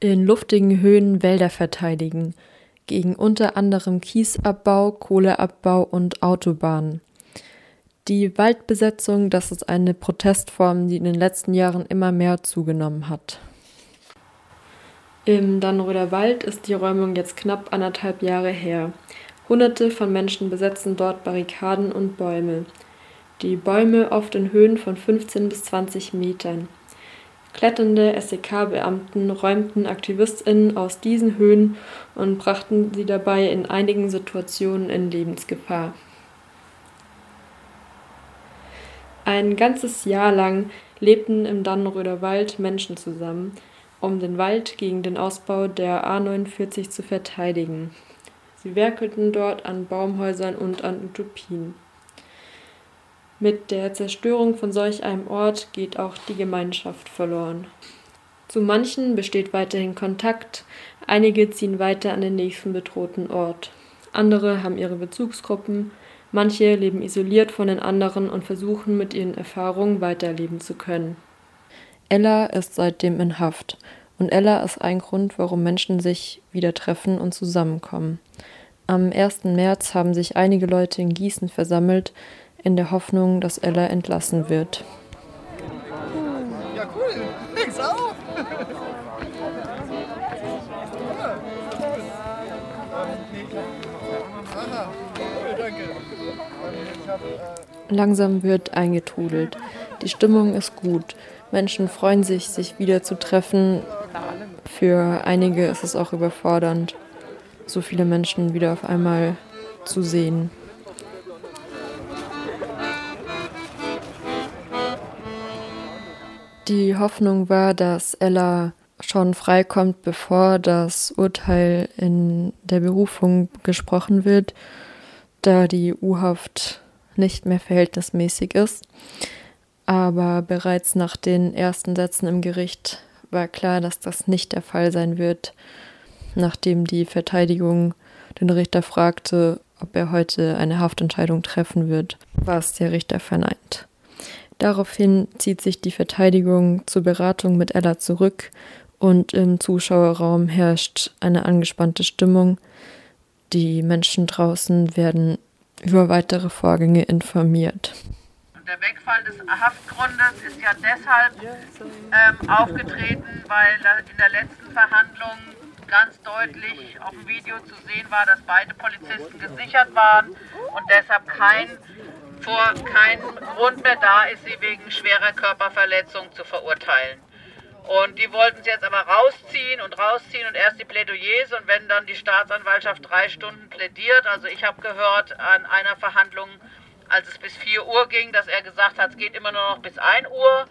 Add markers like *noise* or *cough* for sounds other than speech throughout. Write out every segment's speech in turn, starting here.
in luftigen Höhen Wälder verteidigen, gegen unter anderem Kiesabbau, Kohleabbau und Autobahnen. Die Waldbesetzung, das ist eine Protestform, die in den letzten Jahren immer mehr zugenommen hat. Im Dannröder Wald ist die Räumung jetzt knapp anderthalb Jahre her. Hunderte von Menschen besetzen dort Barrikaden und Bäume. Die Bäume oft in Höhen von 15 bis 20 Metern. Kletternde SEK-Beamten räumten AktivistInnen aus diesen Höhen und brachten sie dabei in einigen Situationen in Lebensgefahr. Ein ganzes Jahr lang lebten im Dannenröder Wald Menschen zusammen, um den Wald gegen den Ausbau der A49 zu verteidigen. Sie werkelten dort an Baumhäusern und an Utopien. Mit der Zerstörung von solch einem Ort geht auch die Gemeinschaft verloren. Zu manchen besteht weiterhin Kontakt, einige ziehen weiter an den nächsten bedrohten Ort. Andere haben ihre Bezugsgruppen, manche leben isoliert von den anderen und versuchen mit ihren Erfahrungen weiterleben zu können. Ella ist seitdem in Haft und Ella ist ein Grund, warum Menschen sich wieder treffen und zusammenkommen. Am 1. März haben sich einige Leute in Gießen versammelt, in der Hoffnung, dass Ella entlassen wird. Ja, cool. Thanks auch. Langsam wird eingetrudelt. Die Stimmung ist gut. Menschen freuen sich, sich wieder zu treffen. Für einige ist es auch überfordernd, so viele Menschen wieder auf einmal zu sehen. Die Hoffnung war, dass Ella schon freikommt, bevor das Urteil in der Berufung gesprochen wird, da die U-Haft nicht mehr verhältnismäßig ist. Aber bereits nach den ersten Sätzen im Gericht war klar, dass das nicht der Fall sein wird, nachdem die Verteidigung den Richter fragte, ob er heute eine Haftentscheidung treffen wird, was der Richter verneint. Daraufhin zieht sich die Verteidigung zur Beratung mit Ella zurück und im Zuschauerraum herrscht eine angespannte Stimmung. Die Menschen draußen werden über weitere Vorgänge informiert. Der Wegfall des Haftgrundes ist ja deshalb ähm, aufgetreten, weil in der letzten Verhandlung ganz deutlich auf dem Video zu sehen war, dass beide Polizisten gesichert waren und deshalb kein vor kein Grund mehr da ist, sie wegen schwerer Körperverletzung zu verurteilen. Und die wollten sie jetzt aber rausziehen und rausziehen und erst die Plädoyers und wenn dann die Staatsanwaltschaft drei Stunden plädiert, also ich habe gehört an einer Verhandlung, als es bis 4 Uhr ging, dass er gesagt hat, es geht immer nur noch bis 1 Uhr.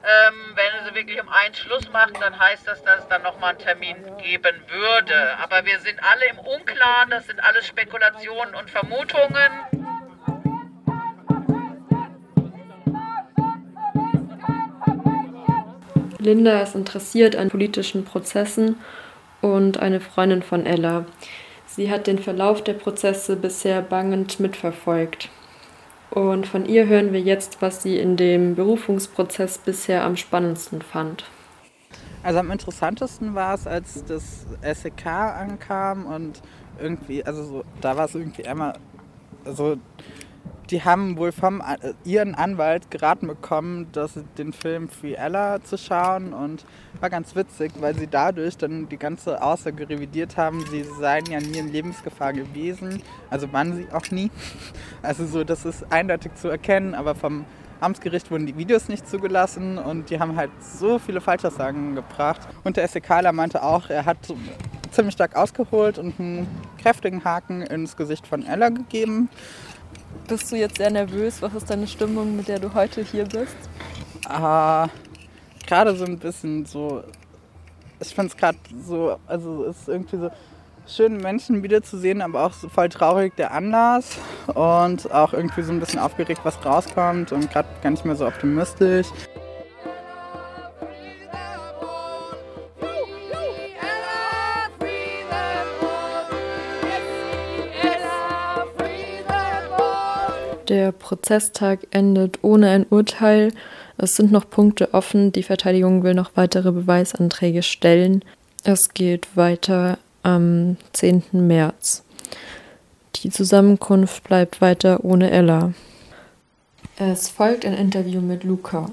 Ähm, wenn sie wirklich um 1 Schluss machen, dann heißt das, dass es dann nochmal einen Termin geben würde. Aber wir sind alle im Unklaren, das sind alles Spekulationen und Vermutungen. Linda ist interessiert an politischen Prozessen und eine Freundin von Ella. Sie hat den Verlauf der Prozesse bisher bangend mitverfolgt. Und von ihr hören wir jetzt, was sie in dem Berufungsprozess bisher am spannendsten fand. Also am interessantesten war es, als das SEK ankam und irgendwie, also so, da war es irgendwie einmal, also die haben wohl vom äh, ihren Anwalt geraten bekommen, dass den Film Free Ella zu schauen und war ganz witzig, weil sie dadurch dann die ganze Aussage revidiert haben, sie seien ja nie in Lebensgefahr gewesen, also waren sie auch nie. *laughs* Also so, das ist eindeutig zu erkennen, aber vom Amtsgericht wurden die Videos nicht zugelassen und die haben halt so viele Falschaussagen gebracht. Und der SEKler meinte auch, er hat ziemlich stark ausgeholt und einen kräftigen Haken ins Gesicht von Ella gegeben. Bist du jetzt sehr nervös? Was ist deine Stimmung, mit der du heute hier bist? Ah, gerade so ein bisschen so. Ich finde es gerade so, also es ist irgendwie so schön, Menschen wiederzusehen, aber auch so voll traurig der Anlass und auch irgendwie so ein bisschen aufgeregt, was rauskommt und gerade gar nicht mehr so optimistisch. Der Prozesstag endet ohne ein Urteil. Es sind noch Punkte offen. Die Verteidigung will noch weitere Beweisanträge stellen. Es geht weiter am 10. März. Die Zusammenkunft bleibt weiter ohne Ella. Es folgt ein Interview mit Luca.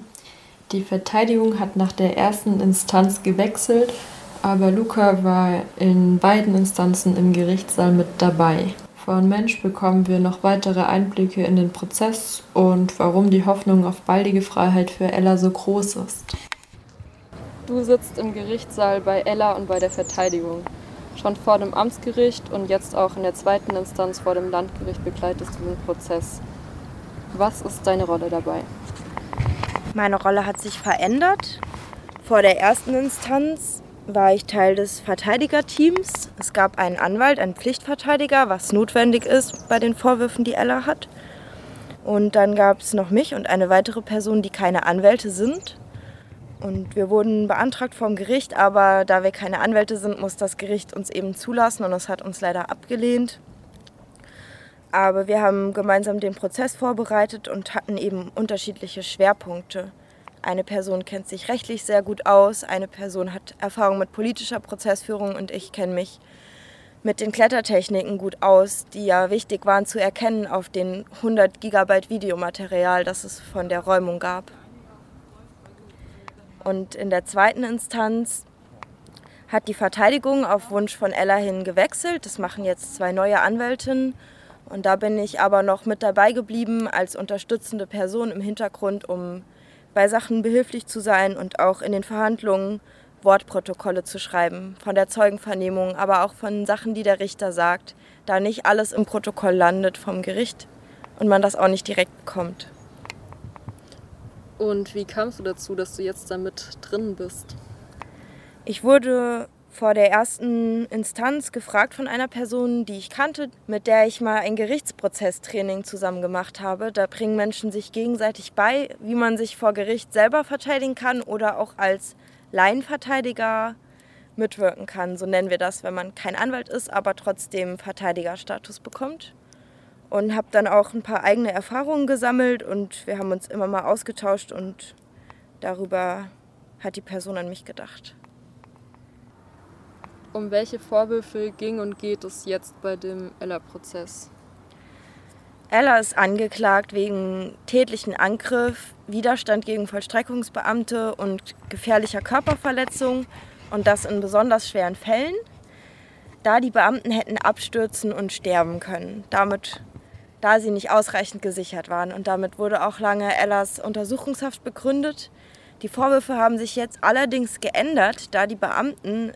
Die Verteidigung hat nach der ersten Instanz gewechselt, aber Luca war in beiden Instanzen im Gerichtssaal mit dabei. Von Mensch bekommen wir noch weitere Einblicke in den Prozess und warum die Hoffnung auf baldige Freiheit für Ella so groß ist. Du sitzt im Gerichtssaal bei Ella und bei der Verteidigung. Schon vor dem Amtsgericht und jetzt auch in der zweiten Instanz vor dem Landgericht begleitest du den Prozess. Was ist deine Rolle dabei? Meine Rolle hat sich verändert. Vor der ersten Instanz war ich Teil des Verteidigerteams. Es gab einen Anwalt, einen Pflichtverteidiger, was notwendig ist bei den Vorwürfen, die Ella hat. Und dann gab es noch mich und eine weitere Person, die keine Anwälte sind. Und wir wurden beantragt vom Gericht, aber da wir keine Anwälte sind, muss das Gericht uns eben zulassen und es hat uns leider abgelehnt. Aber wir haben gemeinsam den Prozess vorbereitet und hatten eben unterschiedliche Schwerpunkte. Eine Person kennt sich rechtlich sehr gut aus, eine Person hat Erfahrung mit politischer Prozessführung und ich kenne mich mit den Klettertechniken gut aus, die ja wichtig waren zu erkennen auf den 100 Gigabyte Videomaterial, das es von der Räumung gab. Und in der zweiten Instanz hat die Verteidigung auf Wunsch von Ella hin gewechselt. Das machen jetzt zwei neue Anwältinnen und da bin ich aber noch mit dabei geblieben als unterstützende Person im Hintergrund, um bei Sachen behilflich zu sein und auch in den Verhandlungen Wortprotokolle zu schreiben, von der Zeugenvernehmung, aber auch von Sachen, die der Richter sagt, da nicht alles im Protokoll landet vom Gericht und man das auch nicht direkt bekommt. Und wie kamst du dazu, dass du jetzt damit drin bist? Ich wurde vor der ersten Instanz gefragt von einer Person, die ich kannte, mit der ich mal ein Gerichtsprozesstraining zusammen gemacht habe. Da bringen Menschen sich gegenseitig bei, wie man sich vor Gericht selber verteidigen kann oder auch als Laienverteidiger mitwirken kann. So nennen wir das, wenn man kein Anwalt ist, aber trotzdem Verteidigerstatus bekommt. Und habe dann auch ein paar eigene Erfahrungen gesammelt und wir haben uns immer mal ausgetauscht und darüber hat die Person an mich gedacht. Um welche Vorwürfe ging und geht es jetzt bei dem Ella-Prozess? Ella ist angeklagt wegen tätlichen Angriff, Widerstand gegen Vollstreckungsbeamte und gefährlicher Körperverletzung und das in besonders schweren Fällen, da die Beamten hätten abstürzen und sterben können, damit, da sie nicht ausreichend gesichert waren. Und damit wurde auch lange Ellas Untersuchungshaft begründet. Die Vorwürfe haben sich jetzt allerdings geändert, da die Beamten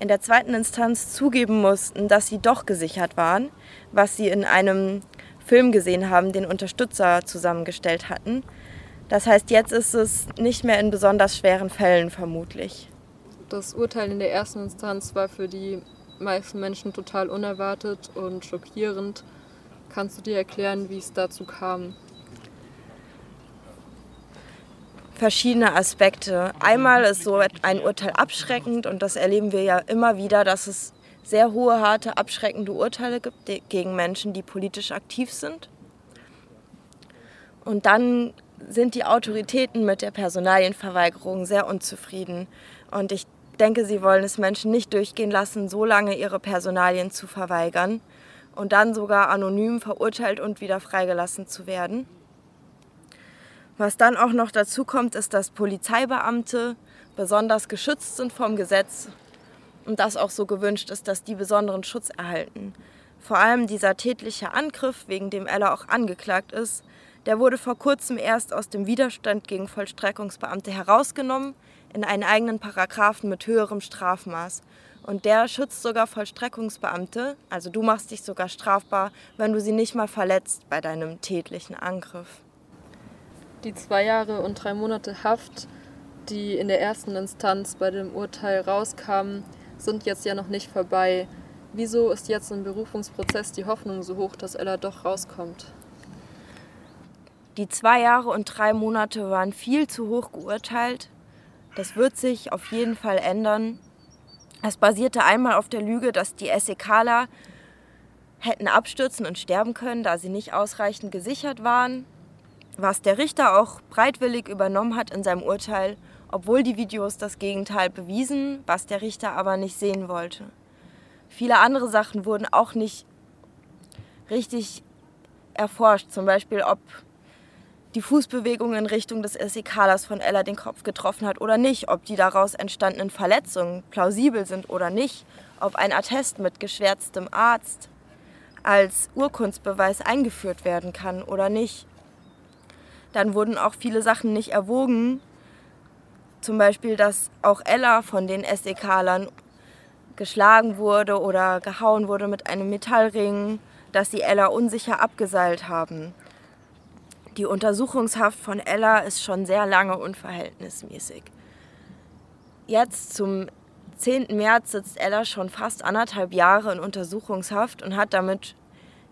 in der zweiten Instanz zugeben mussten, dass sie doch gesichert waren, was sie in einem Film gesehen haben, den Unterstützer zusammengestellt hatten. Das heißt, jetzt ist es nicht mehr in besonders schweren Fällen vermutlich. Das Urteil in der ersten Instanz war für die meisten Menschen total unerwartet und schockierend. Kannst du dir erklären, wie es dazu kam? Verschiedene Aspekte. Einmal ist so ein Urteil abschreckend und das erleben wir ja immer wieder, dass es sehr hohe, harte, abschreckende Urteile gibt gegen Menschen, die politisch aktiv sind. Und dann sind die Autoritäten mit der Personalienverweigerung sehr unzufrieden. Und ich denke, sie wollen es Menschen nicht durchgehen lassen, so lange ihre Personalien zu verweigern und dann sogar anonym verurteilt und wieder freigelassen zu werden. Was dann auch noch dazu kommt, ist, dass Polizeibeamte besonders geschützt sind vom Gesetz und das auch so gewünscht ist, dass die besonderen Schutz erhalten. Vor allem dieser tätliche Angriff, wegen dem Ella auch angeklagt ist, der wurde vor kurzem erst aus dem Widerstand gegen Vollstreckungsbeamte herausgenommen in einen eigenen Paragraphen mit höherem Strafmaß. Und der schützt sogar Vollstreckungsbeamte, also du machst dich sogar strafbar, wenn du sie nicht mal verletzt bei deinem tätlichen Angriff. Die zwei Jahre und drei Monate Haft, die in der ersten Instanz bei dem Urteil rauskamen, sind jetzt ja noch nicht vorbei. Wieso ist jetzt im Berufungsprozess die Hoffnung so hoch, dass Ella doch rauskommt? Die zwei Jahre und drei Monate waren viel zu hoch geurteilt. Das wird sich auf jeden Fall ändern. Es basierte einmal auf der Lüge, dass die SEKler hätten abstürzen und sterben können, da sie nicht ausreichend gesichert waren was der Richter auch breitwillig übernommen hat in seinem Urteil obwohl die Videos das Gegenteil bewiesen, was der Richter aber nicht sehen wollte. Viele andere Sachen wurden auch nicht richtig erforscht, zum Beispiel ob die Fußbewegung in Richtung des SEKlers von Ella den Kopf getroffen hat oder nicht, ob die daraus entstandenen Verletzungen plausibel sind oder nicht, ob ein Attest mit geschwärztem Arzt als Urkundsbeweis eingeführt werden kann oder nicht. Dann wurden auch viele Sachen nicht erwogen, zum Beispiel, dass auch Ella von den SEKlern geschlagen wurde oder gehauen wurde mit einem Metallring, dass sie Ella unsicher abgeseilt haben. Die Untersuchungshaft von Ella ist schon sehr lange unverhältnismäßig. Jetzt zum 10. März sitzt Ella schon fast anderthalb Jahre in Untersuchungshaft und hat damit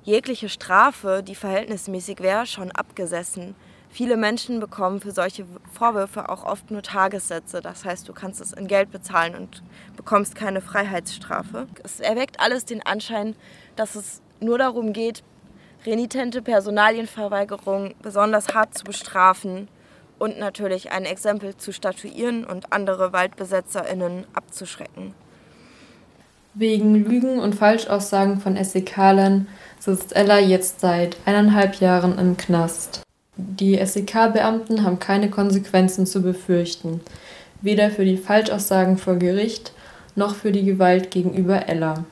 jegliche Strafe, die verhältnismäßig wäre, schon abgesessen. Viele Menschen bekommen für solche Vorwürfe auch oft nur Tagessätze. Das heißt, du kannst es in Geld bezahlen und bekommst keine Freiheitsstrafe. Es erweckt alles den Anschein, dass es nur darum geht, renitente Personalienverweigerung besonders hart zu bestrafen und natürlich ein Exempel zu statuieren und andere WaldbesetzerInnen abzuschrecken. Wegen Lügen und Falschaussagen von SEK-Lern sitzt Ella jetzt seit eineinhalb Jahren im Knast. Die SEK-Beamten haben keine Konsequenzen zu befürchten, weder für die Falschaussagen vor Gericht noch für die Gewalt gegenüber Ella.